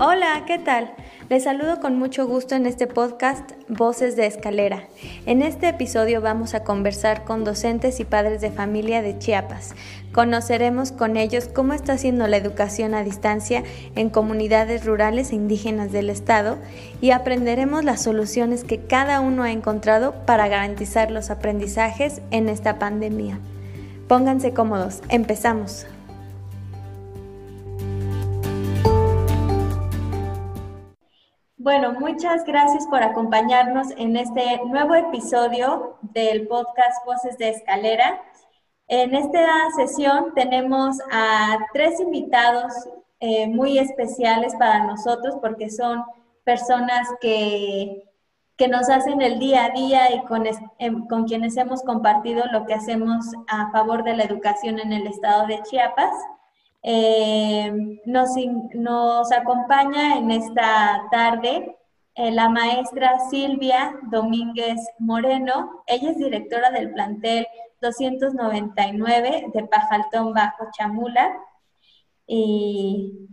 Hola, ¿qué tal? Les saludo con mucho gusto en este podcast Voces de Escalera. En este episodio vamos a conversar con docentes y padres de familia de Chiapas. Conoceremos con ellos cómo está haciendo la educación a distancia en comunidades rurales e indígenas del estado y aprenderemos las soluciones que cada uno ha encontrado para garantizar los aprendizajes en esta pandemia. Pónganse cómodos, empezamos. Bueno, muchas gracias por acompañarnos en este nuevo episodio del podcast Voces de Escalera. En esta sesión tenemos a tres invitados eh, muy especiales para nosotros porque son personas que, que nos hacen el día a día y con, em, con quienes hemos compartido lo que hacemos a favor de la educación en el estado de Chiapas. Eh, nos, nos, acompaña en esta tarde eh, la maestra Silvia Domínguez Moreno. Ella es directora del plantel 299 de Pajaltón Bajo Chamula. Y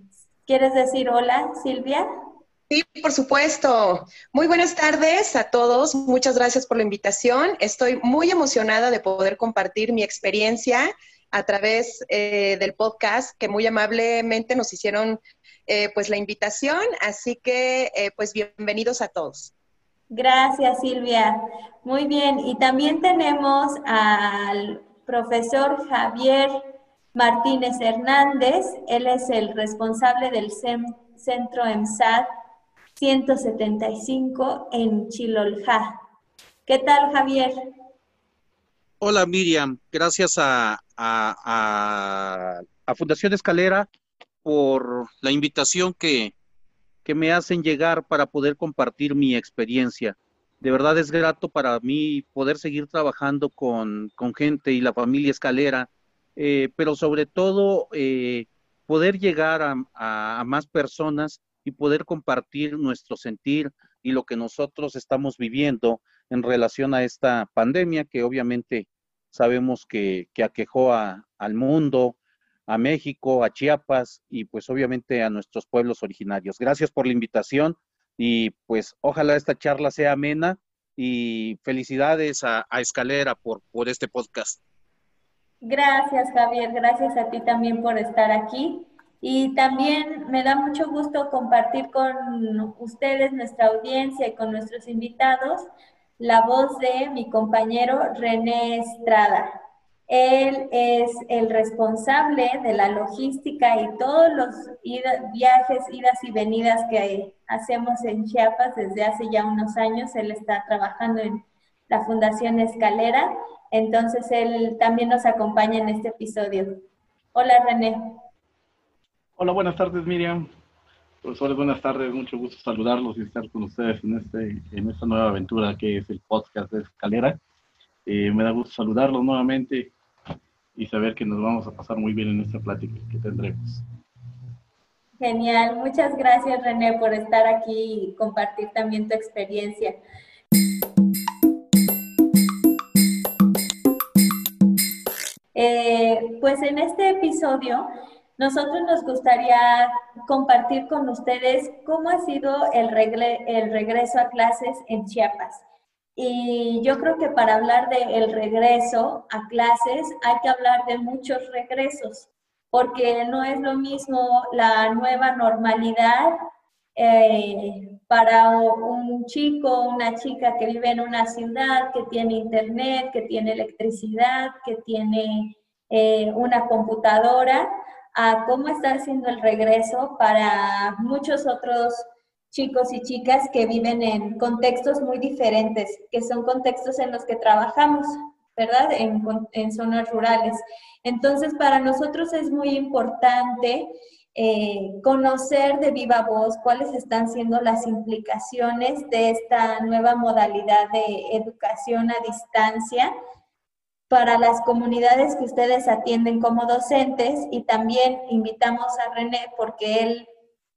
¿quieres decir hola, Silvia? Sí, por supuesto. Muy buenas tardes a todos. Muchas gracias por la invitación. Estoy muy emocionada de poder compartir mi experiencia a través eh, del podcast que muy amablemente nos hicieron eh, pues la invitación. Así que eh, pues bienvenidos a todos. Gracias Silvia. Muy bien. Y también tenemos al profesor Javier Martínez Hernández. Él es el responsable del Centro EMSAD 175 en Chilolja. ¿Qué tal Javier? Hola Miriam, gracias a, a, Fundación Escalera por la invitación que, me hacen llegar para poder compartir mi experiencia. De verdad es grato para mí poder seguir trabajando con, gente y la familia Escalera, eh, pero sobre todo eh, poder llegar a, a, más personas y poder compartir nuestro sentir y lo que nosotros estamos viviendo en relación a esta pandemia que obviamente sabemos que, aquejó al mundo, a México, a Chiapas y pues obviamente a nuestros pueblos originarios. Gracias por la invitación y pues ojalá esta charla sea amena y felicidades a, Escalera por, por este podcast. Gracias Javier, gracias a ti también por estar aquí. Y también me da mucho gusto compartir con ustedes, nuestra audiencia y con nuestros invitados, la voz de mi compañero René Estrada. Él es el responsable de la logística y todos los viajes, idas y venidas que hacemos en Chiapas desde hace ya unos años. Él está trabajando en la Fundación Escalera, entonces él también nos acompaña en este episodio. Hola René. Hola, buenas tardes Miriam. Profesores, buenas tardes, mucho gusto saludarlos y estar con ustedes en, este, en esta nueva aventura que es el podcast de Escalera. Eh, me da gusto saludarlos nuevamente y saber que nos vamos a pasar muy bien en esta plática que tendremos. Genial, muchas gracias René por estar aquí y compartir también tu experiencia. Eh, pues en este episodio nosotros nos gustaría compartir con ustedes cómo ha sido el, el regreso a clases en Chiapas. Y yo creo que para hablar del regreso a clases hay que hablar de muchos regresos, porque no es lo mismo la nueva normalidad eh, para un chico una chica que vive en una ciudad, que tiene internet, que tiene electricidad, que tiene eh, una computadora, a cómo está haciendo el regreso para muchos otros chicos y chicas que viven en contextos muy diferentes, que son contextos en los que trabajamos, ¿verdad? En, zonas rurales. Entonces, para nosotros es muy importante eh, conocer de viva voz cuáles están siendo las implicaciones de esta nueva modalidad de educación a distancia para las comunidades que ustedes atienden como docentes y también invitamos a René porque él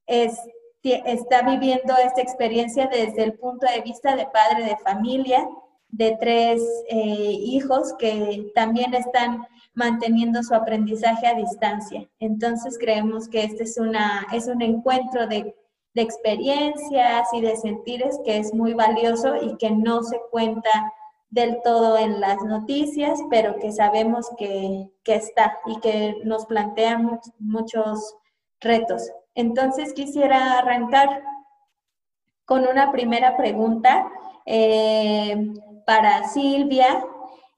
es, está viviendo esta experiencia desde el punto de vista de padre de familia, de tres eh, hijos que también están manteniendo su aprendizaje a distancia. Entonces creemos que este es, una, es un encuentro de de experiencias y de sentires que es muy valioso y que no se cuenta del todo en las noticias, pero que sabemos que, está y que nos plantea muchos retos. Entonces quisiera arrancar con una primera pregunta eh, para Silvia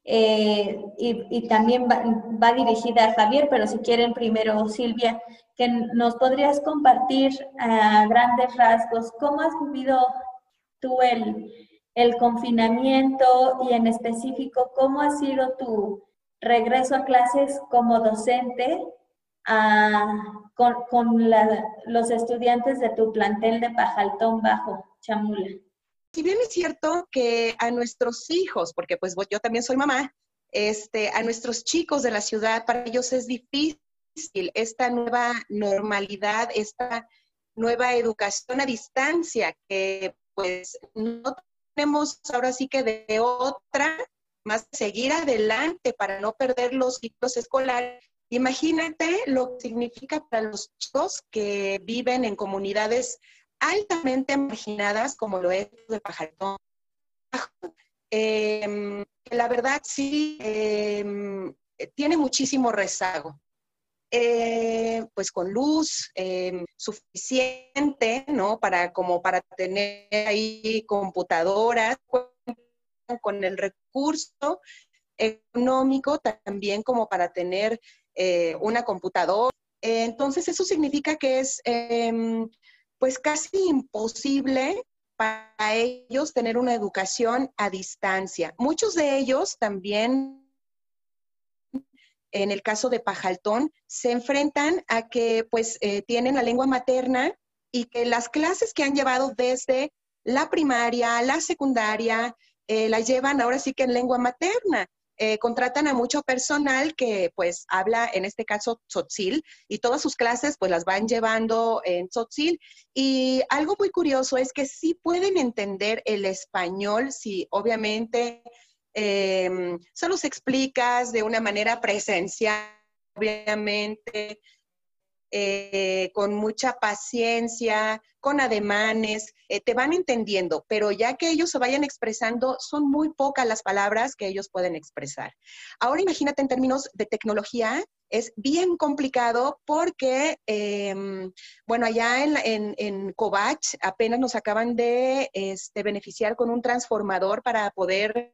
eh, y, también va, va, dirigida a Javier, pero si quieren primero Silvia, que nos podrías compartir a grandes rasgos cómo has vivido tú el, el confinamiento y en específico cómo ha sido tu regreso a clases como docente con, con los estudiantes de tu plantel de Pajaltón Bajo, Chamula. Si bien es cierto que a nuestros hijos, porque pues yo también soy mamá, este, a nuestros chicos de la ciudad, para ellos es difícil esta nueva normalidad, esta nueva educación a distancia que pues no tenemos ahora sí que de otra más seguir adelante para no perder los ciclos escolares. Imagínate lo que significa para los chicos que viven en comunidades altamente marginadas como lo es de Pajarón. Em, la verdad sí em, tiene muchísimo rezago. Eh, pues con luz em, suficiente, ¿no? Para como para tener ahí computadoras, con el recurso económico también como para tener eh, una computadora. entonces eso significa que es em, pues casi imposible para ellos tener una educación a distancia. Muchos de ellos también en el caso de Pajaltón, se enfrentan a que pues eh, tienen la lengua materna y que las clases que han llevado desde la primaria, la secundaria, eh, las llevan ahora sí que en lengua materna. Eh, contratan a mucho personal que pues habla, en este caso, tzotzil, y todas sus clases pues las van llevando en tzotzil. Y algo muy curioso es que sí pueden entender el español, si obviamente eh, solo se explicas de una manera presencial, obviamente, eh, con mucha paciencia, con ademanes, eh, te van entendiendo, pero ya que ellos se vayan expresando, son muy pocas las palabras que ellos pueden expresar. Ahora imagínate en términos de tecnología, es bien complicado porque, em, bueno, allá en, en, en, Covach apenas nos acaban de este, beneficiar con un transformador para poder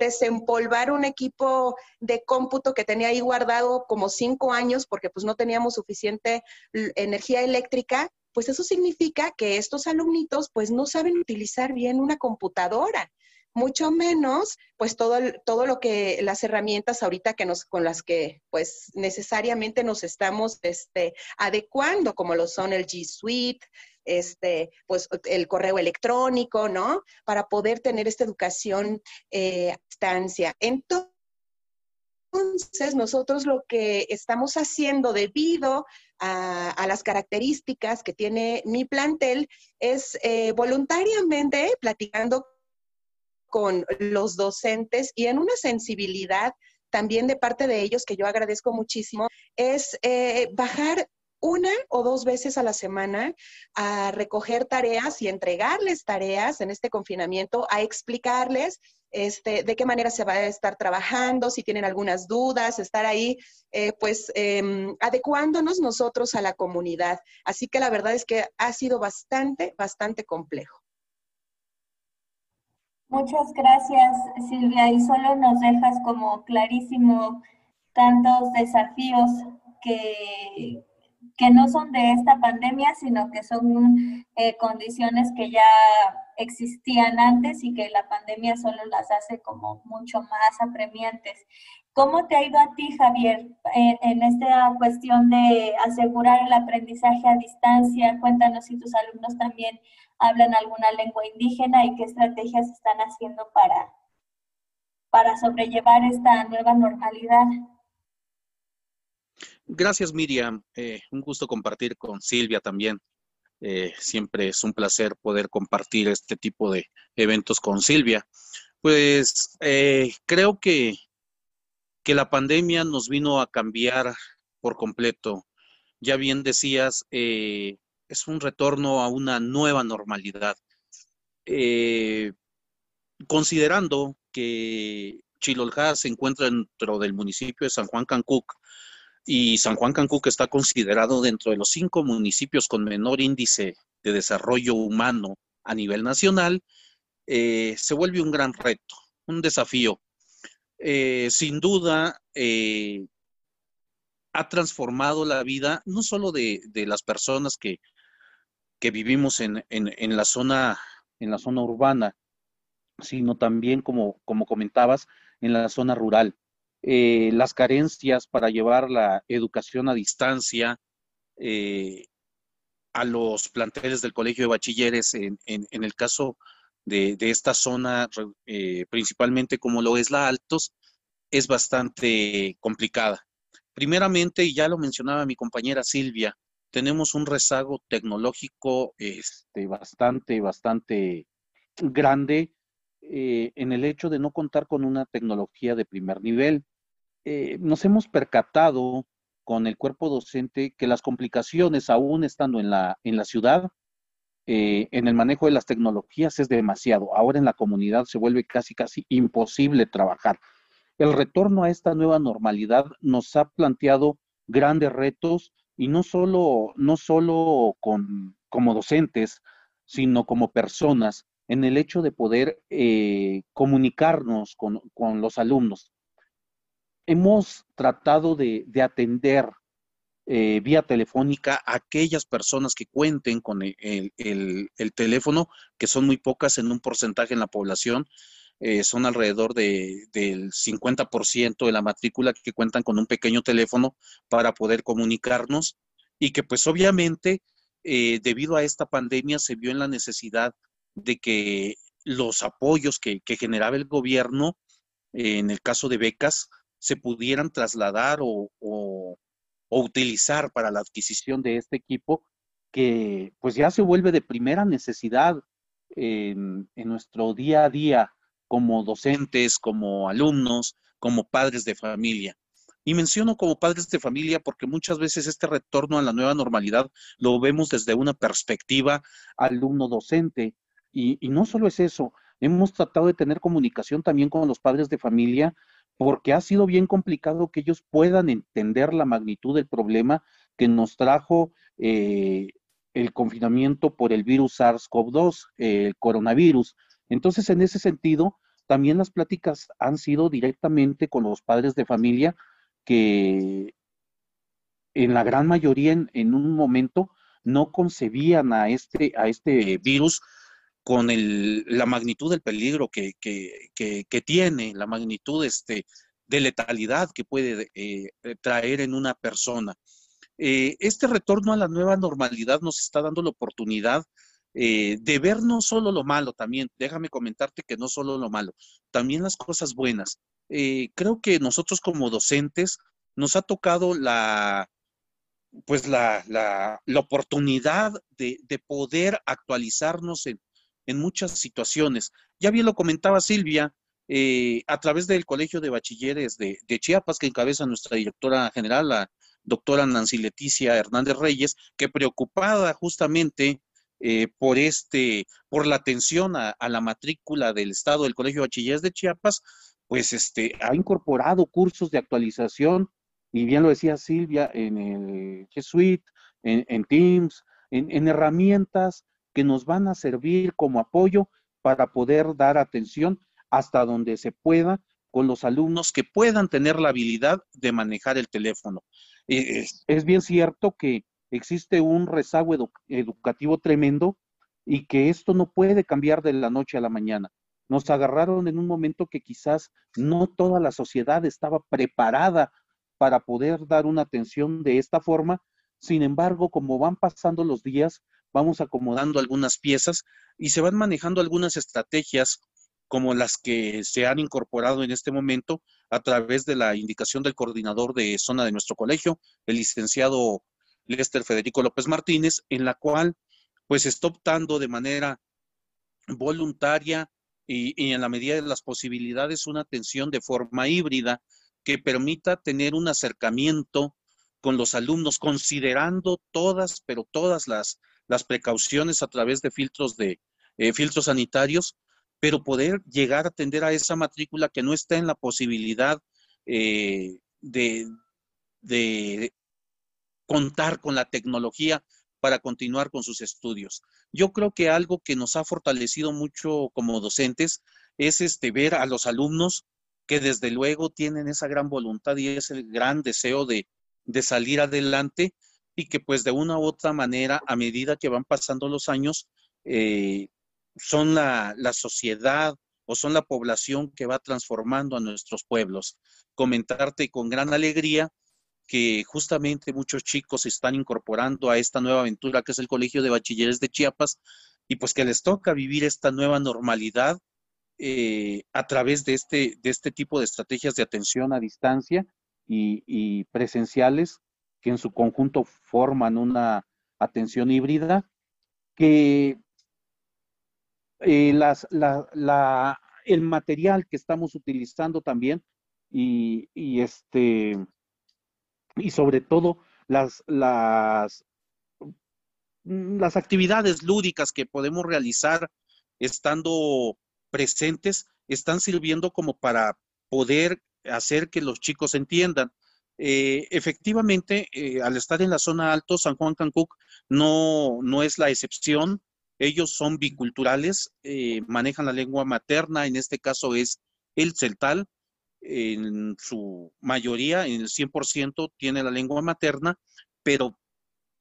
desempolvar un equipo de cómputo que tenía ahí guardado como cinco años porque pues no teníamos suficiente energía eléctrica, pues eso significa que estos alumnitos pues no saben utilizar bien una computadora mucho menos pues todo, todo lo que las herramientas ahorita que nos, con las que pues necesariamente nos estamos este, adecuando, como lo son el G Suite, este, pues el correo electrónico, ¿no? Para poder tener esta educación eh, Entonces, nosotros lo que estamos haciendo debido a, las características que tiene mi plantel es eh, voluntariamente platicando con los docentes y en una sensibilidad también de parte de ellos, que yo agradezco muchísimo, es eh, bajar una o dos veces a la semana a recoger tareas y entregarles tareas en este confinamiento, a explicarles este, de qué manera se va a estar trabajando, si tienen algunas dudas, estar ahí, eh, pues, em, adecuándonos nosotros a la comunidad. Así que la verdad es que ha sido bastante, bastante complejo. Muchas gracias, Silvia. Y solo nos dejas como clarísimo tantos desafíos que, que no son de esta pandemia, sino que son eh, condiciones que ya existían antes y que la pandemia solo las hace como mucho más apremiantes. ¿Cómo te ha ido a ti, Javier, en, esta cuestión de asegurar el aprendizaje a distancia? Cuéntanos si tus alumnos también hablan alguna lengua indígena y qué estrategias están haciendo para, para sobrellevar esta nueva normalidad. Gracias, Miriam. Eh, un gusto compartir con Silvia también. Eh, siempre es un placer poder compartir este tipo de eventos con Silvia. Pues eh, creo que, que la pandemia nos vino a cambiar por completo. Ya bien decías, es un retorno a una nueva normalidad. Considerando que Chiloljá se encuentra dentro del municipio de San Juan Cancuc y San Juan Cancuc está considerado dentro de los cinco municipios con menor índice de desarrollo humano a nivel nacional, eh, se vuelve un gran reto, un desafío. Eh, sin duda, eh, ha transformado la vida no solo de, las personas que, vivimos en, la zona, en la zona urbana, sino también, como, como comentabas, en la zona rural. Las carencias para llevar la educación a distancia, a los planteles del Colegio de Bachilleres en, el caso de, esta zona, eh, principalmente como lo es la Altos, es bastante complicada. Primeramente, y ya lo mencionaba mi compañera Silvia, tenemos un rezago tecnológico este, bastante, bastante grande eh, en el hecho de no contar con una tecnología de primer nivel. Eh, nos hemos percatado con el cuerpo docente que las complicaciones, aún estando en la, en la ciudad, eh, en el manejo de las tecnologías es demasiado. Ahora en la comunidad se vuelve casi, casi imposible trabajar. El retorno a esta nueva normalidad nos ha planteado grandes retos y no solo, no solo con, como docentes, sino como personas en el hecho de poder eh, comunicarnos con, con los alumnos hemos tratado de, atender eh, vía telefónica a aquellas personas que cuenten con el, teléfono, que son muy pocas en un porcentaje en la población, eh, son alrededor del 50% de la matrícula que cuentan con un pequeño teléfono para poder comunicarnos y que pues obviamente eh, debido a esta pandemia se vio en la necesidad de que los apoyos que generaba el gobierno, en el caso de becas, se pudieran trasladar o, utilizar para la adquisición de este equipo que pues ya se vuelve de primera necesidad en, nuestro día a día como docentes, como alumnos, como padres de familia. Y menciono como padres de familia porque muchas veces este retorno a la nueva normalidad lo vemos desde una perspectiva alumno-docente. Y, y, no solo es eso, hemos tratado de tener comunicación también con los padres de familia porque ha sido bien complicado que ellos puedan entender la magnitud del problema que nos trajo eh, el confinamiento por el virus SARS-CoV-2, el coronavirus. Entonces, en ese sentido, también las pláticas han sido directamente con los padres de familia que en la gran mayoría en, un momento no concebían a este, a este virus con la magnitud del peligro que, tiene, la magnitud este, de letalidad que puede eh, traer en una persona. Eh, este retorno a la nueva normalidad nos está dando la oportunidad eh, de ver no solo lo malo también, déjame comentarte que no solo lo malo, también las cosas buenas. creo que nosotros como docentes nos ha tocado la, pues la, la, oportunidad de, de, poder actualizarnos en, en muchas situaciones. Ya bien lo comentaba Silvia, eh, a través del Colegio de Bachilleres de, Chiapas, que encabeza nuestra directora general, la doctora Nancy Leticia Hernández Reyes, que preocupada justamente eh, por este, por la atención a, la matrícula del Estado del Colegio de Bachilleres de Chiapas, pues este, ha incorporado cursos de actualización, y bien lo decía Silvia, en el G Suite, en, Teams, en herramientas que nos van a servir como apoyo para poder dar atención hasta donde se pueda con los alumnos que puedan tener la habilidad de manejar el teléfono. Eh, es, bien cierto que existe un rezago educativo tremendo y que esto no puede cambiar de la noche a la mañana. Nos agarraron en un momento que quizás no toda la sociedad estaba preparada para poder dar una atención de esta forma. Sin embargo, como van pasando los días, vamos acomodando algunas piezas y se van manejando algunas estrategias como las que se han incorporado en este momento a través de la indicación del coordinador de zona de nuestro colegio, el licenciado Lester Federico López Martínez, en la cual pues está optando de manera voluntaria y, en la medida de las posibilidades una atención de forma híbrida que permita tener un acercamiento con los alumnos, considerando todas, pero todas las las precauciones a través de filtros de eh, filtros sanitarios, pero poder llegar a atender a esa matrícula que no está en la posibilidad eh, de, de contar con la tecnología para continuar con sus estudios. Yo creo que algo que nos ha fortalecido mucho como docentes es este ver a los alumnos que desde luego tienen esa gran voluntad y ese gran deseo de, de salir adelante y que pues de una u otra manera, a medida que van pasando los años, eh, son la, la, sociedad o son la población que va transformando a nuestros pueblos. Comentarte con gran alegría que justamente muchos chicos se están incorporando a esta nueva aventura que es el Colegio de Bachilleres de Chiapas y pues que les toca vivir esta nueva normalidad eh, a través de este, de este tipo de estrategias de atención a distancia y, y presenciales que en su conjunto forman una atención híbrida que eh, las, la, la, el material que estamos utilizando también y, este y sobre todo las, las actividades lúdicas que podemos realizar estando presentes están sirviendo como para poder hacer que los chicos entiendan. Eh, efectivamente, eh, al estar en la zona alto, San Juan Cancuc no, no es la excepción. Ellos son biculturales, eh, manejan la lengua materna, en este caso es el celtal, en su mayoría, en el 100%, tiene la lengua materna, pero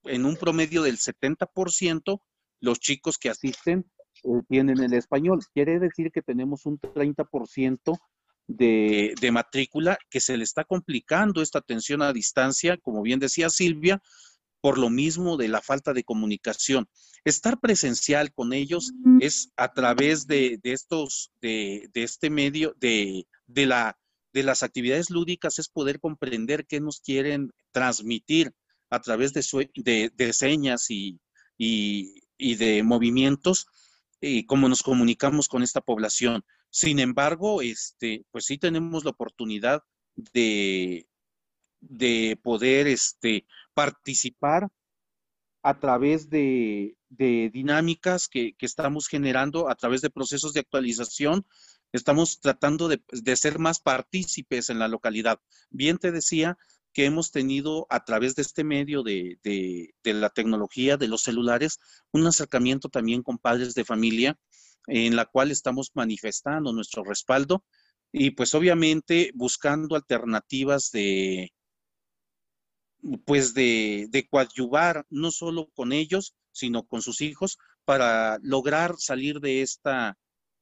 en un promedio del 70%, los chicos que asisten tienen el español. Quiere decir que tenemos un 30% de, de matrícula que se le está complicando esta atención a distancia, como bien decía Silvia, por lo mismo de la falta de comunicación. Estar presencial con ellos es a través de, de estos, de, de, este medio, de, de la de las actividades lúdicas es poder comprender qué nos quieren transmitir a través de, de, señas y, y, de movimientos y cómo nos comunicamos con esta población. Sin embargo, este, pues sí tenemos la oportunidad de, de poder este, participar a través de, dinámicas que, que, estamos generando, a través de procesos de actualización Estamos tratando de, de, ser más partícipes en la localidad. Bien te decía que hemos tenido a través de este medio de, de la tecnología, de los celulares, un acercamiento también con padres de familia en la cual estamos manifestando nuestro respaldo y pues obviamente buscando alternativas de pues de, de coadyuvar no solo con ellos, sino con sus hijos para lograr salir de esta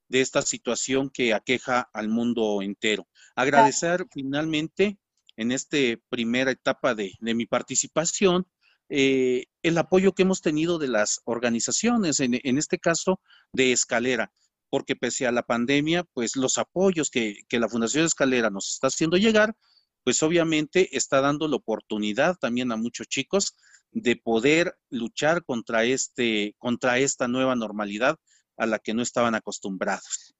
de esta situación que aqueja al mundo entero. Agradecer finalmente en esta primera etapa de, de mi participación eh, el apoyo que hemos tenido de las organizaciones, en, este caso de Escalera, porque pese a la pandemia, pues los apoyos que, que la Fundación Escalera nos está haciendo llegar, pues obviamente está dando la oportunidad también a muchos chicos de poder luchar contra, este, contra esta nueva normalidad a la que no estaban acostumbrados.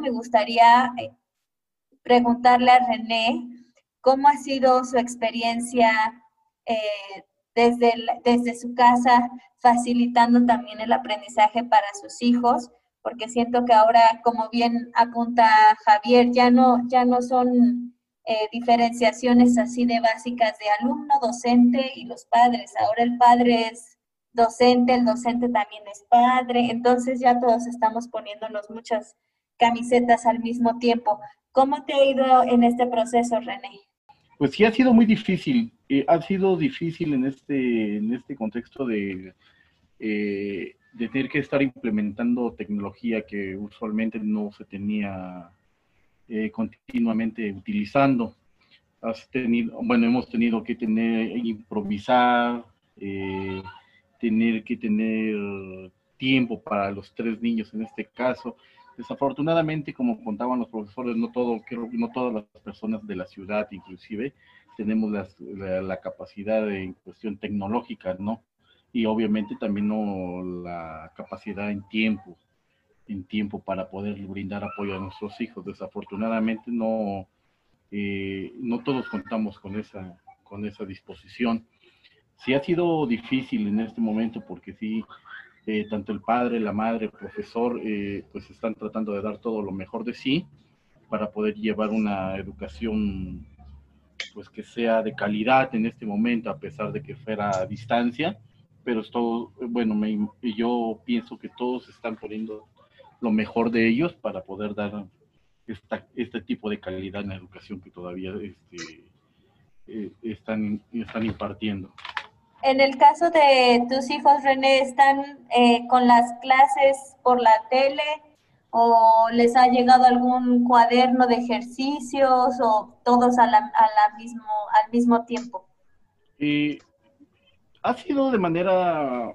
Me gustaría eh, preguntarle a René cómo ha sido su experiencia eh, desde, desde su casa, facilitando también el aprendizaje para sus hijos, porque siento que ahora, como bien apunta Javier, ya no, ya no son eh, diferenciaciones así de básicas de alumno, docente y los padres. Ahora el padre es docente, el docente también es padre, entonces ya todos estamos poniéndonos muchas camisetas al mismo tiempo. ¿Cómo te ha ido en este proceso, René? Pues sí, ha sido muy difícil. Eh, ha sido difícil en este, en este contexto de, eh, de tener que estar implementando tecnología que usualmente no se tenía eh, continuamente utilizando. Has tenido, bueno, hemos tenido que tener, improvisar, tener que tener tiempo para los tres niños en este caso. Desafortunadamente, como contaban los profesores, no todo, no todas las personas de la ciudad, inclusive, tenemos la, capacidad en cuestión tecnológica, ¿no? Y obviamente también no la capacidad en tiempo, en tiempo para poder brindar apoyo a nuestros hijos. Desafortunadamente no, eh, no todos contamos con esa, con esa disposición sí ha sido difícil en este momento porque sí, eh, tanto el padre, la madre, el profesor, eh, pues están tratando de dar todo lo mejor de sí para poder llevar una educación pues que sea de calidad en este momento, a pesar de que fuera a distancia, pero esto, bueno, me, yo pienso que todos están poniendo lo mejor de ellos para poder dar esta, este tipo de calidad en la educación que todavía este, eh, están, están impartiendo. En el caso de tus hijos, René, ¿están eh, con las clases por la tele o les ha llegado algún cuaderno de ejercicios o todos a mismo, al mismo tiempo? Eh, ha sido de manera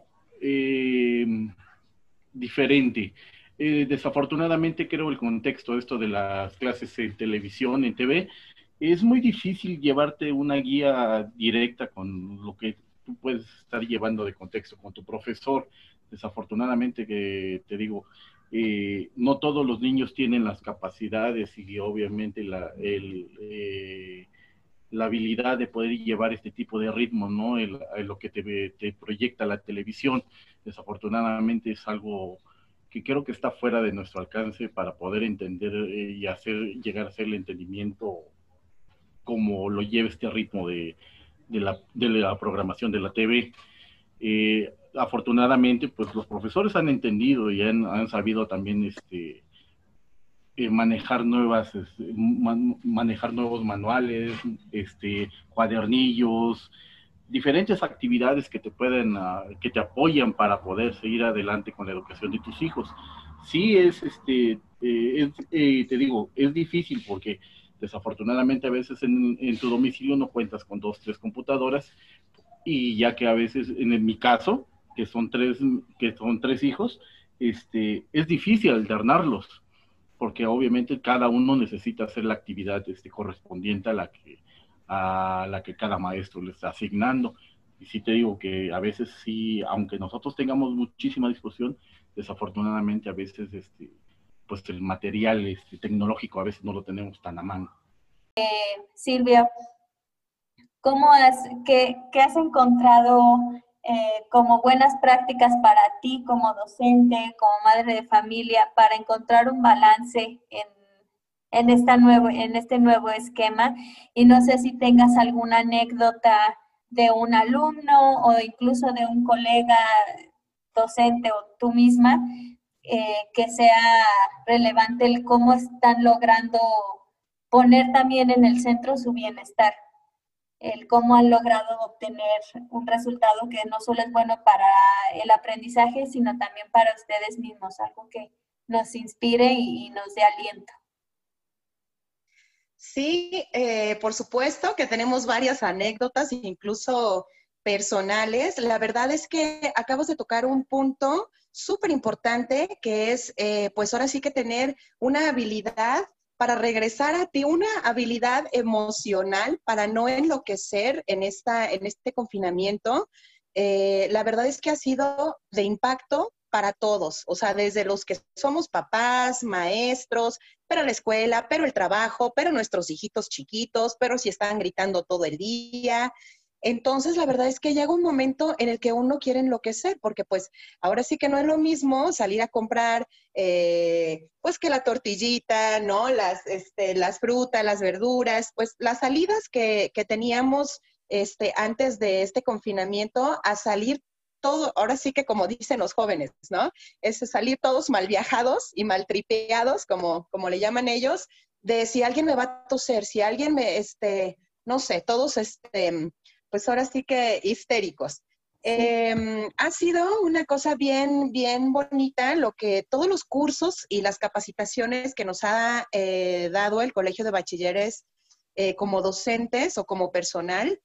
diferente. desafortunadamente creo el contexto esto de las clases en televisión, en TV, es muy difícil llevarte una guía directa con lo que tú puedes estar llevando de contexto con tu profesor. Desafortunadamente que te digo, eh, no todos los niños tienen las capacidades y obviamente la, eh, la habilidad de poder llevar este tipo de ritmo, ¿no? El, lo que te, te, proyecta la televisión. Desafortunadamente es algo que creo que está fuera de nuestro alcance para poder entender eh, y hacer llegar a hacer el entendimiento como lo lleva este ritmo de, de, la, programación de la TV. Eh, afortunadamente, pues los profesores han entendido y han, han sabido también este, eh, manejar nuevas, este, manejar nuevos manuales, este, cuadernillos, diferentes actividades que te pueden, ah, que te apoyan para poder seguir adelante con la educación de tus hijos. Sí es, este, eh, te digo, es difícil porque Desafortunadamente a veces en, tu domicilio no cuentas con dos, tres computadoras y ya que a veces, en mi caso, que son tres, que son tres hijos, este, es difícil alternarlos, porque obviamente cada uno necesita hacer la actividad este, correspondiente a la que a la que cada maestro le está asignando. Y sí te digo que a veces sí, aunque nosotros tengamos muchísima disposición, desafortunadamente a veces este, pues el material este, tecnológico a veces no lo tenemos tan a mano. Eh, Silvia, ¿cómo has, qué, has encontrado eh, como buenas prácticas para ti como docente, como madre de familia, para encontrar un balance en, en, esta nuevo, en este nuevo esquema? Y no sé si tengas alguna anécdota de un alumno o incluso de un colega docente o tú misma eh, que sea relevante el cómo están logrando poner también en el centro su bienestar, el cómo han logrado obtener un resultado que no solo es bueno para el aprendizaje, sino también para ustedes mismos, algo que nos inspire y, nos dé aliento. Sí, eh, por supuesto que tenemos varias anécdotas, incluso personales. La verdad es que acabas de tocar un punto súper importante que es, eh, pues ahora sí que tener una habilidad para regresar a ti, una habilidad emocional para no enloquecer en, esta, en este confinamiento. Eh, la verdad es que ha sido de impacto para todos, o sea, desde los que somos papás, maestros, pero la escuela, pero el trabajo, pero nuestros hijitos chiquitos, pero si están gritando todo el día, entonces, la verdad es que llega un momento en el que uno quiere enloquecer, porque pues ahora sí que no es lo mismo salir a comprar, eh, pues que la tortillita, ¿no? Las, este, las frutas, las verduras, pues las salidas que, que teníamos este, antes de este confinamiento a salir todo, ahora sí que como dicen los jóvenes, ¿no? Es salir todos mal viajados y mal tripeados, como, como le llaman ellos, de si alguien me va a toser, si alguien me, este, no sé, todos, este, pues ahora sí que histéricos. Em, ha sido una cosa bien, bien bonita lo que todos los cursos y las capacitaciones que nos ha eh, dado el Colegio de Bachilleres eh, como docentes o como personal,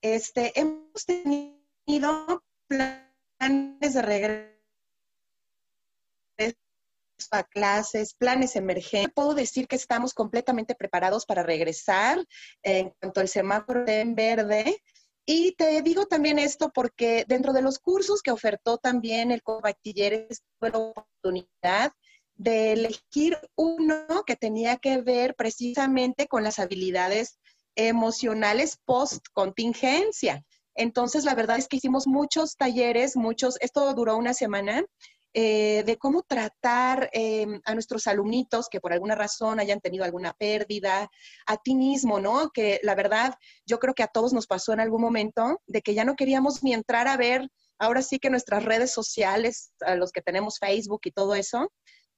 este, hemos tenido planes de regreso a clases, planes emergentes. Puedo decir que estamos completamente preparados para regresar en cuanto el semáforo en verde y te digo también esto porque dentro de los cursos que ofertó también el Cobachilleres tuve la oportunidad de elegir uno que tenía que ver precisamente con las habilidades emocionales post contingencia. Entonces, la verdad es que hicimos muchos talleres, muchos, esto duró una semana, eh, de cómo tratar em, a nuestros alumnitos que por alguna razón hayan tenido alguna pérdida, a ti mismo, ¿no? Que la verdad, yo creo que a todos nos pasó en algún momento de que ya no queríamos ni entrar a ver, ahora sí que nuestras redes sociales, a los que tenemos Facebook y todo eso,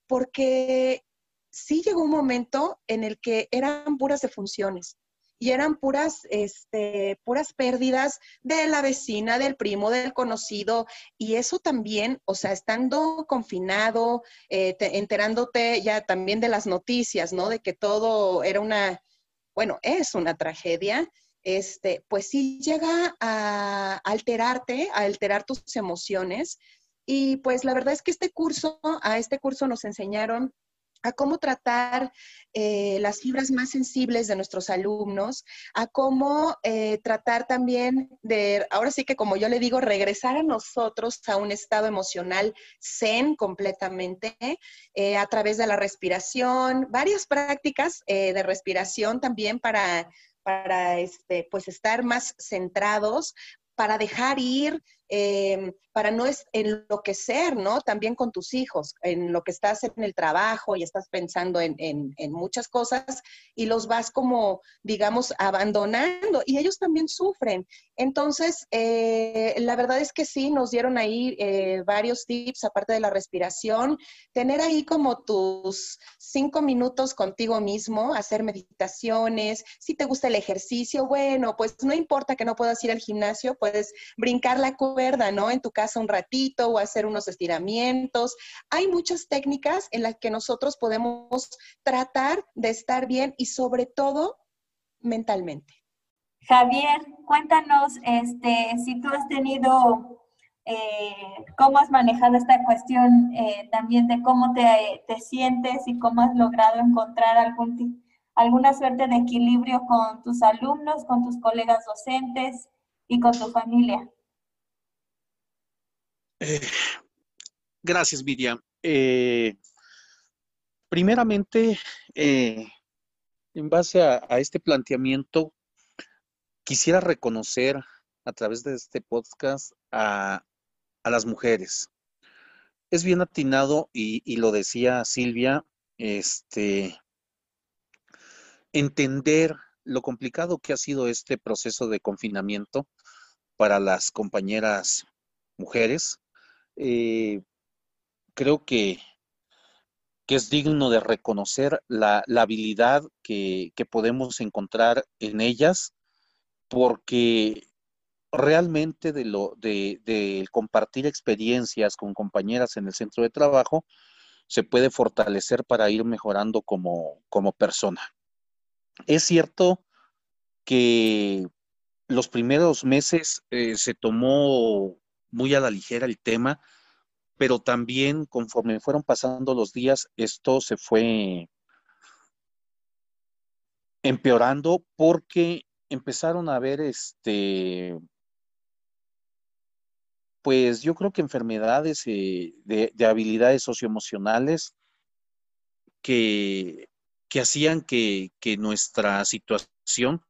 porque sí llegó un momento en el que eran puras defunciones y eran puras, este, puras pérdidas de la vecina, del primo, del conocido, y eso también, o sea, estando confinado, eh, enterándote ya también de las noticias, ¿no? De que todo era una, bueno, es una tragedia, este, pues sí llega a alterarte, a alterar tus emociones. Y pues la verdad es que este curso, a este curso nos enseñaron a cómo tratar eh, las fibras más sensibles de nuestros alumnos, a cómo eh, tratar también de, ahora sí que como yo le digo, regresar a nosotros a un estado emocional zen completamente eh, a través de la respiración, varias prácticas de respiración también para para este, pues estar más centrados, para dejar ir, Em, para no enloquecer, ¿no? También con tus hijos, en lo que estás en el trabajo y estás pensando en, muchas cosas y los vas como, digamos, abandonando y ellos también sufren. Entonces, eh, la verdad es que sí, nos dieron ahí eh, varios tips, aparte de la respiración, tener ahí como tus cinco minutos contigo mismo, hacer meditaciones, si te gusta el ejercicio, bueno, pues no importa que no puedas ir al gimnasio, puedes brincar la cuerda, ¿no? En tu casa un ratito o hacer unos estiramientos. Hay muchas técnicas en las que nosotros podemos tratar de estar bien y sobre todo mentalmente. Javier, cuéntanos este, si tú has tenido, eh, cómo has manejado esta cuestión eh, también de cómo te, te, sientes y cómo has logrado encontrar alguna suerte de equilibrio con tus alumnos, con tus colegas docentes y con tu familia. Eh, gracias, Miriam. Eh, primeramente, eh, en base a, este planteamiento, quisiera reconocer a través de este podcast a, las mujeres. Es bien atinado y, y, lo decía Silvia, este, entender lo complicado que ha sido este proceso de confinamiento para las compañeras mujeres, eh, creo que, que, es digno de reconocer la, habilidad que, podemos encontrar en ellas, porque realmente de lo de, compartir experiencias con compañeras en el centro de trabajo se puede fortalecer para ir mejorando como, como persona. Es cierto que los primeros meses eh, se tomó muy a la ligera el tema, pero también conforme fueron pasando los días, esto se fue empeorando porque empezaron a haber este pues yo creo que enfermedades eh, de, habilidades socioemocionales que, que hacían que, que, nuestra situación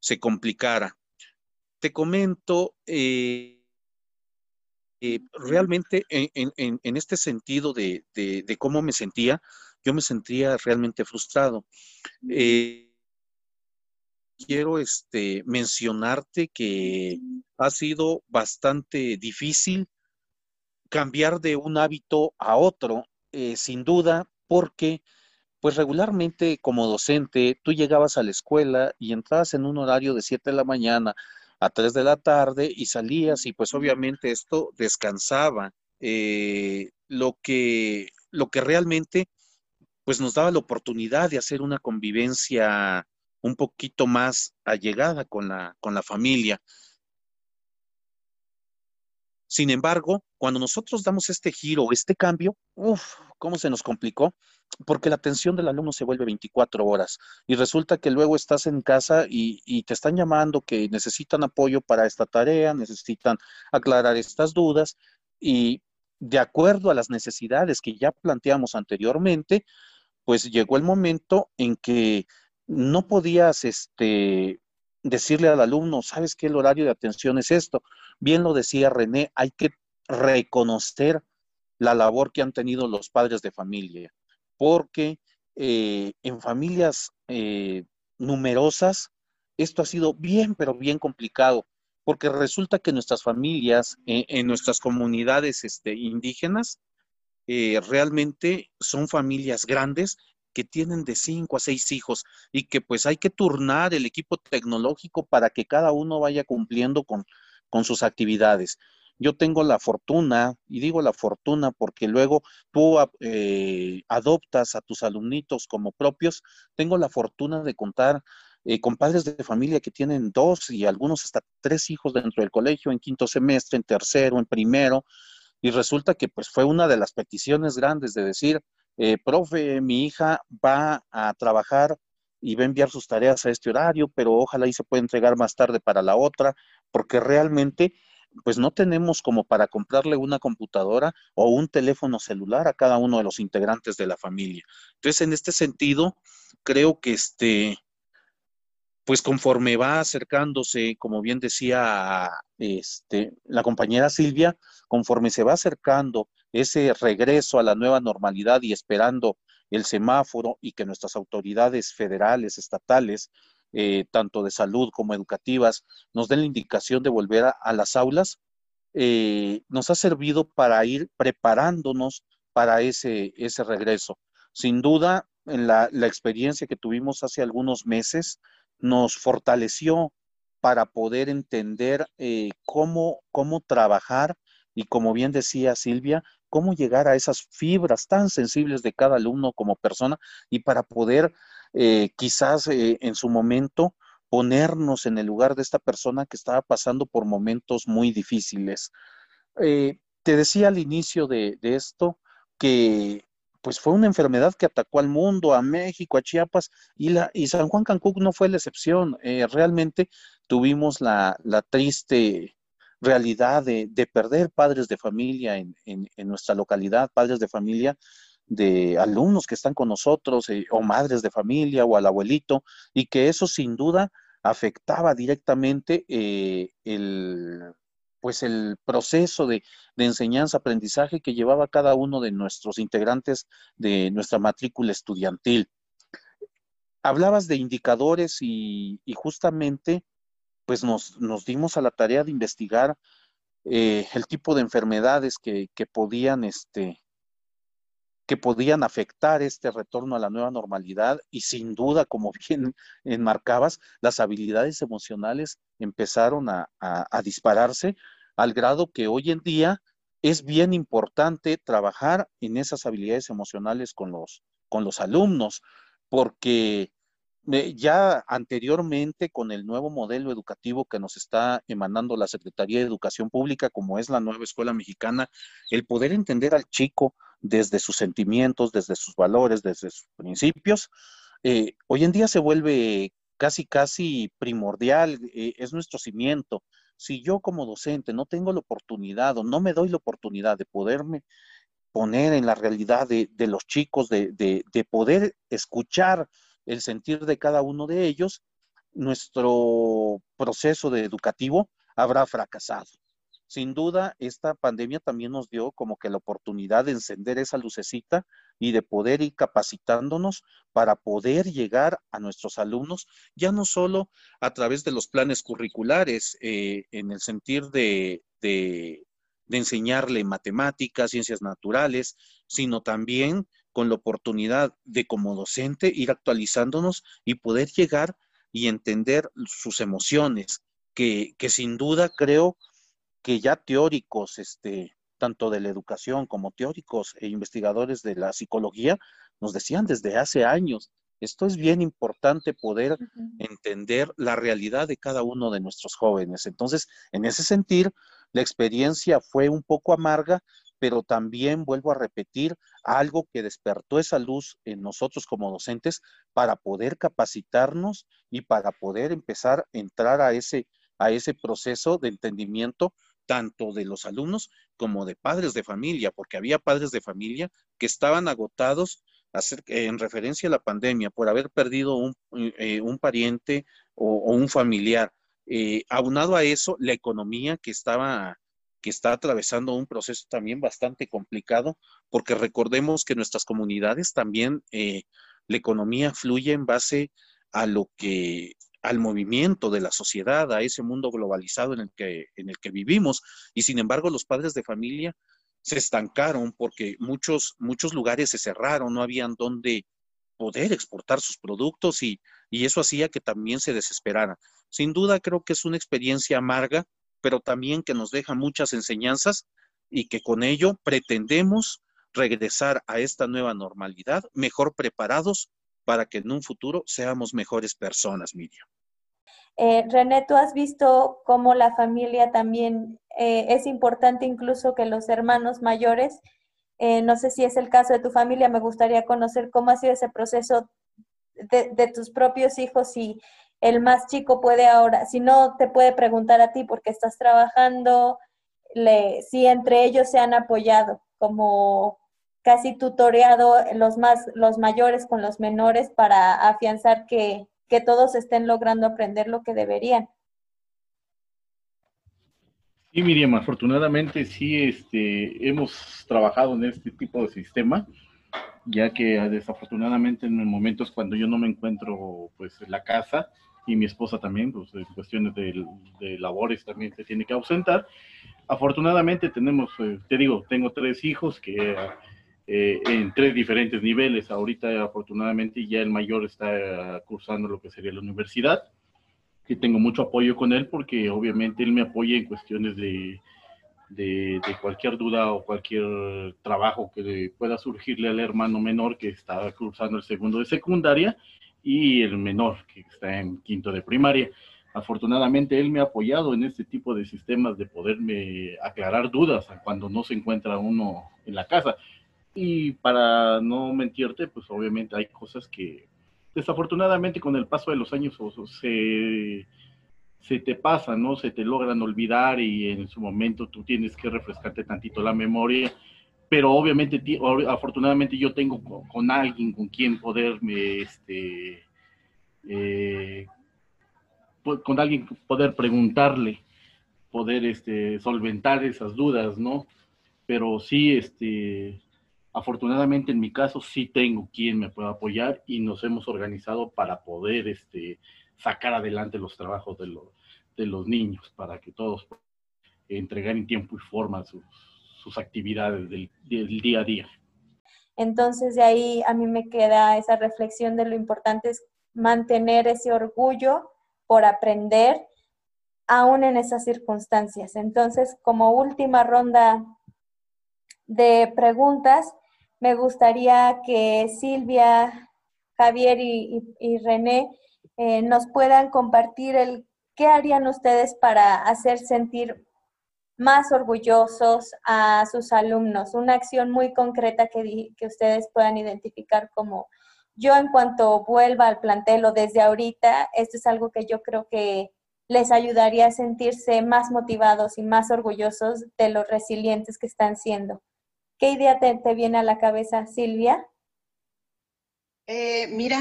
se complicara. Te comento, eh, eh, realmente en, este sentido de, cómo me sentía, yo me sentía realmente frustrado. Eh, quiero este, mencionarte que ha sido bastante difícil cambiar de un hábito a otro, eh, sin duda, porque pues regularmente como docente tú llegabas a la escuela y entrabas en un horario de 7 de la mañana a 3 de la tarde y salías y pues obviamente esto descansaba. Eh, lo, que, lo que realmente pues nos daba la oportunidad de hacer una convivencia un poquito más allegada con la, con la familia. Sin embargo, cuando nosotros damos este giro, este cambio, uff, ¿cómo se nos complicó? Porque la atención del alumno se vuelve 24 horas y resulta que luego estás en casa y, te están llamando que necesitan apoyo para esta tarea, necesitan aclarar estas dudas y de acuerdo a las necesidades que ya planteamos anteriormente, pues llegó el momento en que no podías este, decirle al alumno, ¿sabes qué? El horario de atención es esto. Bien lo decía René, hay que reconocer la labor que han tenido los padres de familia, porque eh, en familias eh, numerosas esto ha sido bien, pero bien complicado, porque resulta que nuestras familias, eh, en nuestras comunidades este, indígenas, realmente son familias grandes que tienen de cinco a seis hijos y que pues hay que turnar el equipo tecnológico para que cada uno vaya cumpliendo con, con sus actividades. Yo tengo la fortuna, y digo la fortuna porque luego tú eh, adoptas a tus alumnitos como propios, tengo la fortuna de contar eh, con padres de familia que tienen dos y algunos hasta tres hijos dentro del colegio, en quinto semestre, en tercero, en primero, y resulta que pues fue una de las peticiones grandes de decir, eh, profe, mi hija va a trabajar y va a enviar sus tareas a este horario, pero ojalá y se pueda entregar más tarde para la otra, porque realmente pues no tenemos como para comprarle una computadora o un teléfono celular a cada uno de los integrantes de la familia. Entonces, en este sentido, creo que este, pues conforme va acercándose, como bien decía este, la compañera Silvia, conforme se va acercando ese regreso a la nueva normalidad y esperando el semáforo y que nuestras autoridades federales, estatales, eh, tanto de salud como educativas, nos den la indicación de volver a, las aulas, eh, nos ha servido para ir preparándonos para ese, ese regreso. Sin duda, la, experiencia que tuvimos hace algunos meses nos fortaleció para poder entender eh, cómo, cómo trabajar y como bien decía Silvia, cómo llegar a esas fibras tan sensibles de cada alumno como persona y para poder eh, quizás eh, en su momento ponernos en el lugar de esta persona que estaba pasando por momentos muy difíciles. Eh, te decía al inicio de, esto que pues fue una enfermedad que atacó al mundo, a México, a Chiapas, y, la, y San Juan Cancún no fue la excepción. realmente tuvimos la, la triste realidad de, perder padres de familia en, nuestra localidad, padres de familia de alumnos que están con nosotros, eh, o madres de familia, o al abuelito, y que eso sin duda afectaba directamente eh, el, pues el proceso de, enseñanza-aprendizaje que llevaba cada uno de nuestros integrantes de nuestra matrícula estudiantil. Hablabas de indicadores y justamente pues nos, dimos a la tarea de investigar eh, el tipo de enfermedades que, podían, este, que podían afectar este retorno a la nueva normalidad y sin duda, como bien enmarcabas, las habilidades emocionales empezaron a, dispararse al grado que hoy en día es bien importante trabajar en esas habilidades emocionales con los, con los alumnos, porque ya anteriormente con el nuevo modelo educativo que nos está emanando la Secretaría de Educación Pública, como es la nueva escuela mexicana, el poder entender al chico desde sus sentimientos, desde sus valores, desde sus principios, eh, hoy en día se vuelve casi, casi primordial, eh, es nuestro cimiento. Si yo como docente no tengo la oportunidad o no me doy la oportunidad de poderme poner en la realidad de, los chicos, de, de poder escuchar el sentir de cada uno de ellos, nuestro proceso de educativo habrá fracasado. Sin duda, esta pandemia también nos dio como que la oportunidad de encender esa lucecita y de poder ir capacitándonos para poder llegar a nuestros alumnos, ya no solo a través de los planes curriculares, eh, en el sentir de, de enseñarle matemáticas, ciencias naturales, sino también con la oportunidad de como docente ir actualizándonos y poder llegar y entender sus emociones, que, sin duda creo que ya teóricos, este, tanto de la educación como teóricos e investigadores de la psicología, nos decían desde hace años, esto es bien importante poder entender la realidad de cada uno de nuestros jóvenes. Entonces, en ese sentido, la experiencia fue un poco amarga, pero también vuelvo a repetir algo que despertó esa luz en nosotros como docentes para poder capacitarnos y para poder empezar a entrar a ese, a ese proceso de entendimiento tanto de los alumnos como de padres de familia, porque había padres de familia que estaban agotados en referencia a la pandemia por haber perdido un, eh, un pariente o, un familiar. Eh, aunado a eso, la economía que estaba que está atravesando un proceso también bastante complicado, porque recordemos que nuestras comunidades también eh, la economía fluye en base a lo que al movimiento de la sociedad, a ese mundo globalizado en el que en el que vivimos y sin embargo los padres de familia se estancaron porque muchos muchos lugares se cerraron, no habían donde poder exportar sus productos y, y eso hacía que también se desesperaran. Sin duda creo que es una experiencia amarga, pero también que nos deja muchas enseñanzas y que con ello pretendemos regresar a esta nueva normalidad mejor preparados para que en un futuro seamos mejores personas, Miriam. Eh, René, tú has visto cómo la familia también eh, es importante, incluso que los hermanos mayores. Eh, no sé si es el caso de tu familia, me gustaría conocer cómo ha sido ese proceso de, de tus propios hijos y el más chico puede ahora, si no te puede preguntar a ti porque estás trabajando, le, si entre ellos se han apoyado, como casi tutoreado los más, los mayores con los menores para afianzar que, que todos estén logrando aprender lo que deberían. Sí, Miriam, afortunadamente sí este, hemos trabajado en este tipo de sistema, ya que desafortunadamente en momentos cuando yo no me encuentro pues en la casa, y mi esposa también, pues en cuestiones de, labores también se tiene que ausentar. Afortunadamente tenemos, eh, te digo, tengo tres hijos que eh, en tres diferentes niveles. Ahorita afortunadamente ya el mayor está cursando lo que sería la universidad, que tengo mucho apoyo con él porque obviamente él me apoya en cuestiones de, de, de, cualquier duda o cualquier trabajo que pueda surgirle al hermano menor que está cursando el segundo de secundaria y el menor, que está en quinto de primaria. Afortunadamente, él me ha apoyado en este tipo de sistemas de poderme aclarar dudas cuando no se encuentra uno en la casa. Y para no mentirte, pues obviamente hay cosas que desafortunadamente con el paso de los años se, se te pasan, ¿no? Se te logran olvidar y en su momento tú tienes que refrescarte tantito la memoria pero obviamente, afortunadamente yo tengo con, alguien con quien poderme, este, eh, con alguien poder preguntarle, poder este, solventar esas dudas, ¿no? Pero sí, este, afortunadamente en mi caso sí tengo quien me pueda apoyar y nos hemos organizado para poder este, sacar adelante los trabajos de, los de los niños, para que todos entregar en tiempo y forma sus, sus actividades del, día a día. Entonces de ahí a mí me queda esa reflexión de lo importante es mantener ese orgullo por aprender aún en esas circunstancias. Entonces, como última ronda de preguntas, me gustaría que Silvia, Javier y, René eh, nos puedan compartir el qué harían ustedes para hacer sentir más orgullosos a sus alumnos, una acción muy concreta que, que ustedes puedan identificar como yo en cuanto vuelva al plantel o desde ahorita, esto es algo que yo creo que les ayudaría a sentirse más motivados y más orgullosos de los resilientes que están siendo. ¿Qué idea te, viene a la cabeza, Silvia? Eh, mira,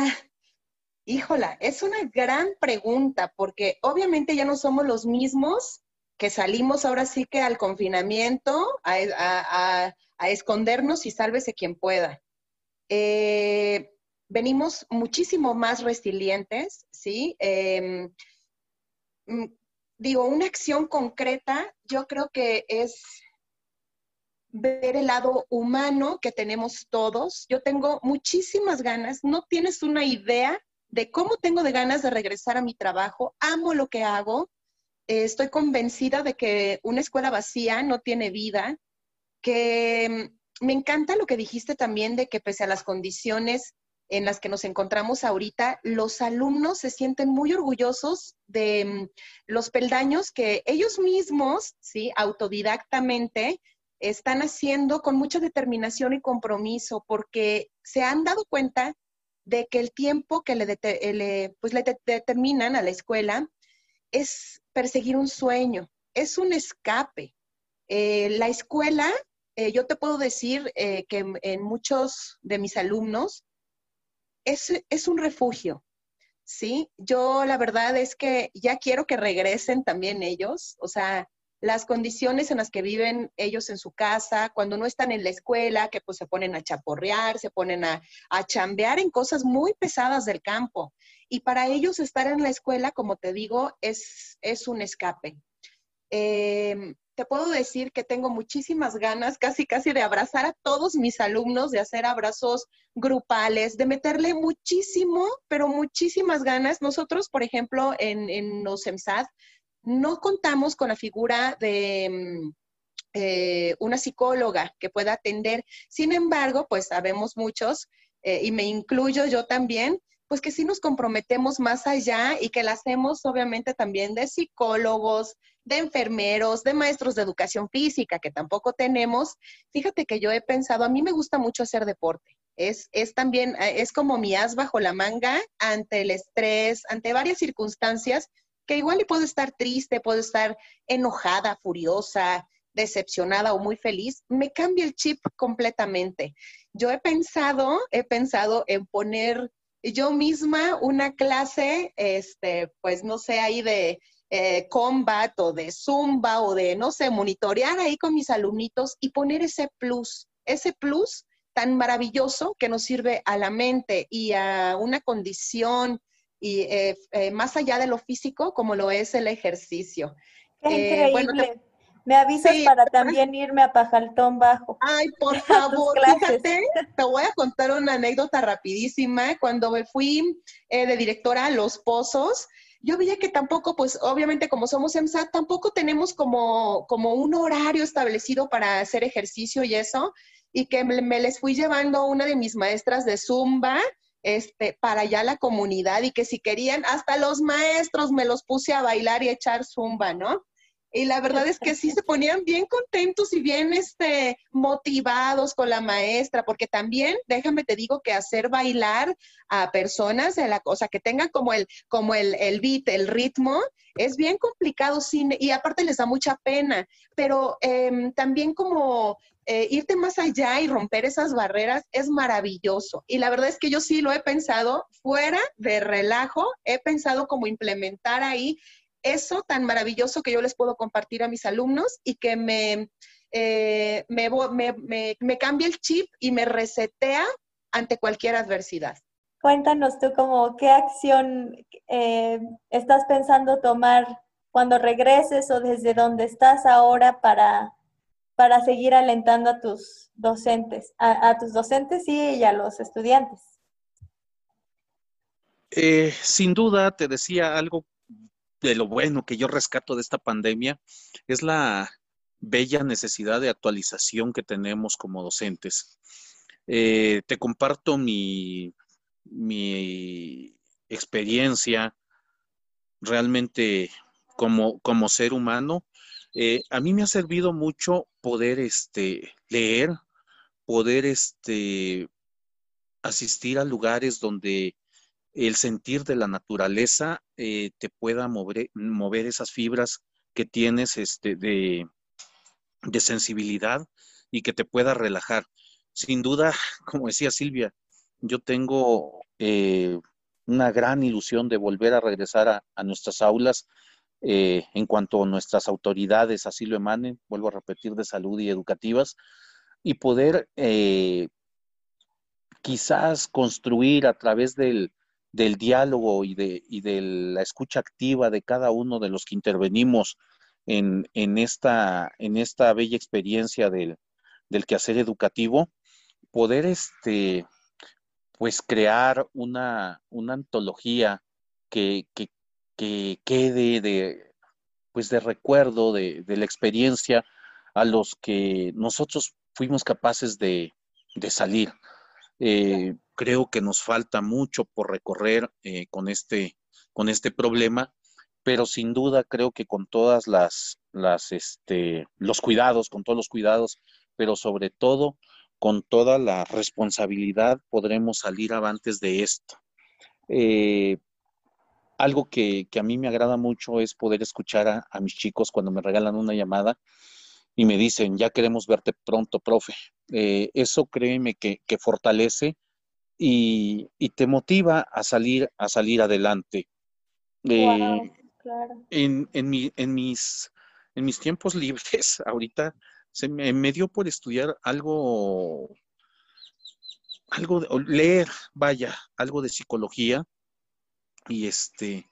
híjola, es una gran pregunta porque obviamente ya no somos los mismos que salimos ahora sí que al confinamiento, a, escondernos y sálvese quien pueda. Eh, venimos muchísimo más resilientes, ¿sí? Em, mm, digo, una acción concreta, yo creo que es ver el lado humano que tenemos todos. Yo tengo muchísimas ganas, no tienes una idea de cómo tengo de ganas de regresar a mi trabajo, amo lo que hago, eh, estoy convencida de que una escuela vacía no tiene vida, que mm, me encanta lo que dijiste también de que pese a las condiciones en las que nos encontramos ahorita, los alumnos se sienten muy orgullosos de mm, los peldaños que ellos mismos, ¿sí? Autodidactamente, están haciendo con mucha determinación y compromiso, porque se han dado cuenta de que el tiempo que le, pues le determinan a la escuela es perseguir un sueño, es un escape. Eh, la escuela, eh, yo te puedo decir eh, que en, muchos de mis alumnos es, es, un refugio. ¿sí? Yo la verdad es que ya quiero que regresen también ellos, o sea, las condiciones en las que viven ellos en su casa, cuando no están en la escuela, que pues se ponen a chaporrear, se ponen a, chambear en cosas muy pesadas del campo. Y para ellos estar en la escuela, como te digo, es, es un escape. Em, te puedo decir que tengo muchísimas ganas, casi, casi de abrazar a todos mis alumnos, de hacer abrazos grupales, de meterle muchísimo, pero muchísimas ganas. Nosotros, por ejemplo, en, en los EMSAD, no contamos con la figura de mm, eh, una psicóloga que pueda atender. Sin embargo, pues sabemos muchos, eh, y me incluyo yo también, pues que sí nos comprometemos más allá y que la hacemos obviamente también de psicólogos, de enfermeros, de maestros de educación física, que tampoco tenemos. Fíjate que yo he pensado, a mí me gusta mucho hacer deporte. Es, es también, eh, es como mi as bajo la manga ante el estrés, ante varias circunstancias que igual y puedo estar triste, puedo estar enojada, furiosa, decepcionada o muy feliz, me cambia el chip completamente. Yo he pensado, he pensado en poner yo misma una clase, este, pues no sé, ahí de eh, combat o de zumba o de, no sé, monitorear ahí con mis alumnitos y poner ese plus, ese plus tan maravilloso que nos sirve a la mente y a una condición y eh, eh, más allá de lo físico, como lo es el ejercicio. Qué eh, increíble. Me avisas para también irme a Pajaltón Bajo. Ay, por favor, fíjate, te voy a contar una anécdota rapidísima. Cuando me fui de directora a Los Pozos, yo veía que tampoco, pues obviamente como somos EMSAT, tampoco tenemos como, como un horario establecido para hacer ejercicio y eso, y que me, me les fui llevando una de mis maestras de Zumba, este, para allá la comunidad y que si querían, hasta los maestros me los puse a bailar y a echar zumba, ¿no? Y la verdad es que sí se ponían bien contentos y bien este, motivados con la maestra, porque también, déjame te digo que hacer bailar a personas, de la, cosa que tengan como el, como el, el beat, el ritmo, es bien complicado, sin, y aparte les da mucha pena, pero em, también como eh, irte más allá y romper esas barreras es maravilloso. Y la verdad es que yo sí lo he pensado fuera de relajo, he pensado como implementar ahí eso tan maravilloso que yo les puedo compartir a mis alumnos y que me, eh, me, cambia el chip y me resetea ante cualquier adversidad. Cuéntanos tú como qué acción eh, estás pensando tomar cuando regreses o desde donde estás ahora para para seguir alentando a tus docentes, a, tus docentes y a los estudiantes? Eh, sin duda, te decía algo de lo bueno que yo rescato de esta pandemia, es la bella necesidad de actualización que tenemos como docentes. Eh, te comparto mi, mi experiencia realmente como, como ser humano eh, a mí me ha servido mucho poder este, leer, poder este, asistir a lugares donde el sentir de la naturaleza eh, te pueda mover, esas fibras que tienes este, de, sensibilidad y que te pueda relajar. Sin duda, como decía Silvia, yo tengo eh, una gran ilusión de volver a regresar a nuestras aulas eh, en cuanto nuestras autoridades así lo emanen, vuelvo a repetir, de salud y educativas, y poder eh, quizás construir a través del, diálogo y de, de, la escucha activa de cada uno de los que intervenimos en, esta, en esta bella experiencia del, quehacer educativo, poder este, pues crear una, antología que, que, que quede de, pues de recuerdo de, la experiencia a los que nosotros fuimos capaces de, salir. Eh, creo que nos falta mucho por recorrer eh, con, este, con este problema, pero sin duda creo que con todas las, las este, los cuidados, con todos los cuidados, pero sobre todo con toda la responsabilidad podremos salir avantes de esto. Eh, algo que, a mí me agrada mucho es poder escuchar a, mis chicos cuando me regalan una llamada y me dicen, ya queremos verte pronto, profe. Eh, eso créeme que, fortalece y, te motiva a salir, a salir adelante. Eh, en, en, mi, en, mis, en mis tiempos libres, ahorita se me, me dio por estudiar algo, algo de, leer, vaya, algo de psicología y este,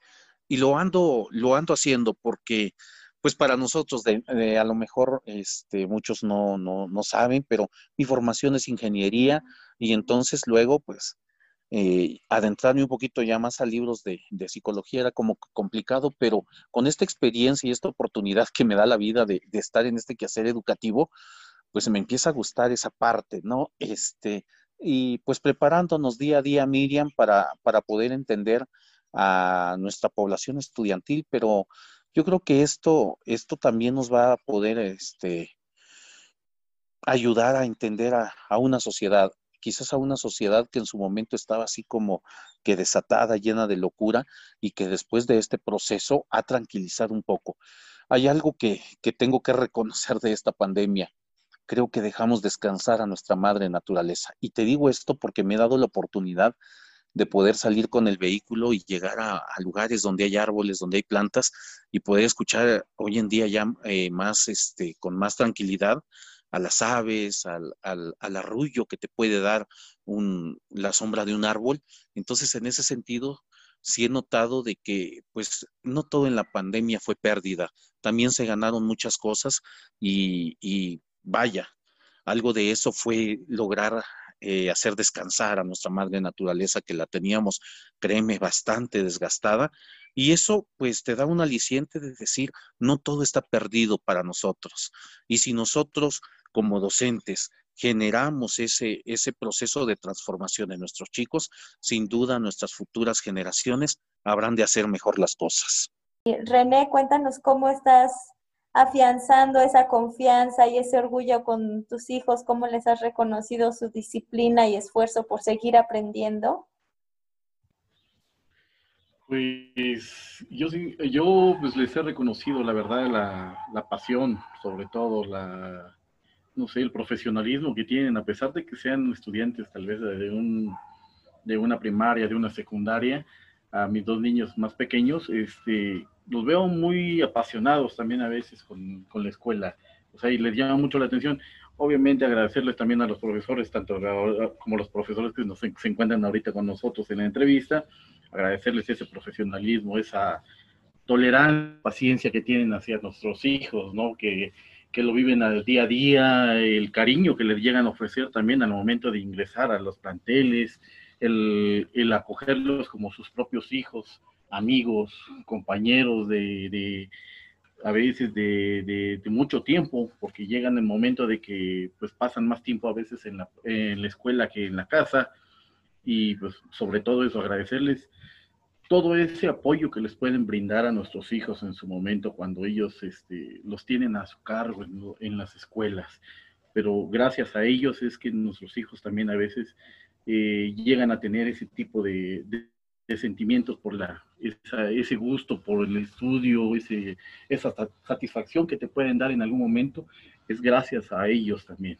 y lo ando, lo ando haciendo porque pues para nosotros, de, a lo mejor este, muchos no, no, no, saben, pero mi formación es ingeniería y entonces luego, pues, eh, adentrarme un poquito ya más a libros de, de, psicología era como complicado, pero con esta experiencia y esta oportunidad que me da la vida de, de estar en este quehacer educativo, pues me empieza a gustar esa parte, ¿no? Este, y pues preparándonos día a día, Miriam, para, para poder entender a nuestra población estudiantil, pero yo creo que esto, esto también nos va a poder este, ayudar a entender a, una sociedad, quizás a una sociedad que en su momento estaba así como que desatada, llena de locura, y que después de este proceso ha tranquilizado un poco. Hay algo que, que tengo que reconocer de esta pandemia. Creo que dejamos descansar a nuestra madre naturaleza. Y te digo esto porque me he dado la oportunidad de poder salir con el vehículo y llegar a, lugares donde hay árboles, donde hay plantas y poder escuchar hoy en día ya eh, más, este, con más tranquilidad a las aves, al, al, arrullo que te puede dar la sombra de un árbol. Entonces, en ese sentido, sí he notado de que, pues, no todo en la pandemia fue pérdida. También se ganaron muchas cosas y, y vaya, algo de eso fue lograr eh, hacer descansar a nuestra madre naturaleza que la teníamos, créeme, bastante desgastada. Y eso pues te da un aliciente de decir, no todo está perdido para nosotros. Y si nosotros como docentes generamos ese, ese proceso de transformación en nuestros chicos, sin duda nuestras futuras generaciones habrán de hacer mejor las cosas. René, cuéntanos cómo estás afianzando esa confianza y ese orgullo con tus hijos? ¿Cómo les has reconocido su disciplina y esfuerzo por seguir aprendiendo? Pues yo yo pues les he reconocido la verdad la, la pasión, sobre todo la no sé, el profesionalismo que tienen, a pesar de que sean estudiantes tal vez de un de una primaria, de una secundaria, a mis dos niños más pequeños, este, los veo muy apasionados también a veces con, con, la escuela. O sea, y les llama mucho la atención. Obviamente agradecerles también a los profesores, tanto como los profesores que nos, se encuentran ahorita con nosotros en la entrevista, agradecerles ese profesionalismo, esa tolerancia, paciencia que tienen hacia nuestros hijos, ¿no? Que, que lo viven al día a día, el cariño que les llegan a ofrecer también al momento de ingresar a los planteles, el, el acogerlos como sus propios hijos, amigos, compañeros de, a veces de, mucho tiempo, porque llegan el momento de que pues pasan más tiempo a veces en la, en la escuela que en la casa, y pues sobre todo eso, agradecerles todo ese apoyo que les pueden brindar a nuestros hijos en su momento cuando ellos este, los tienen a su cargo en, las escuelas. Pero gracias a ellos es que nuestros hijos también a veces eh, llegan a tener ese tipo de, sentimientos por la, ese gusto por el estudio, esa satisfacción que te pueden dar en algún momento, es gracias a ellos también.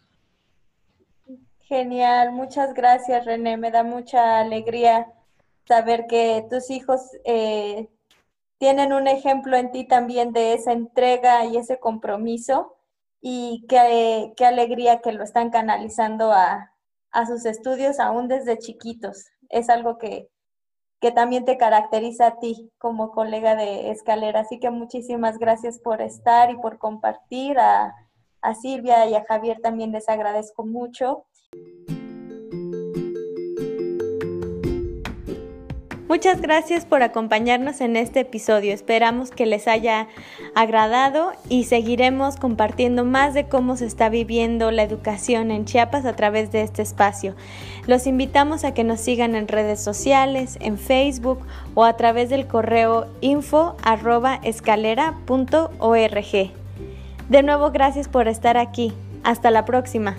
Genial, muchas gracias René, me da mucha alegría saber que tus hijos eh, tienen un ejemplo en ti también de esa entrega y ese compromiso y qué, qué alegría que lo están canalizando a, a sus estudios aún desde chiquitos. Es algo que, que también te caracteriza a ti como colega de escalera. Así que muchísimas gracias por estar y por compartir. A, a Silvia y a Javier también les agradezco mucho. Muchas gracias por acompañarnos en este episodio. Esperamos que les haya agradado y seguiremos compartiendo más de cómo se está viviendo la educación en Chiapas a través de este espacio. Los invitamos a que nos sigan en redes sociales, en Facebook o a través del correo info De nuevo, gracias por estar aquí. Hasta la próxima.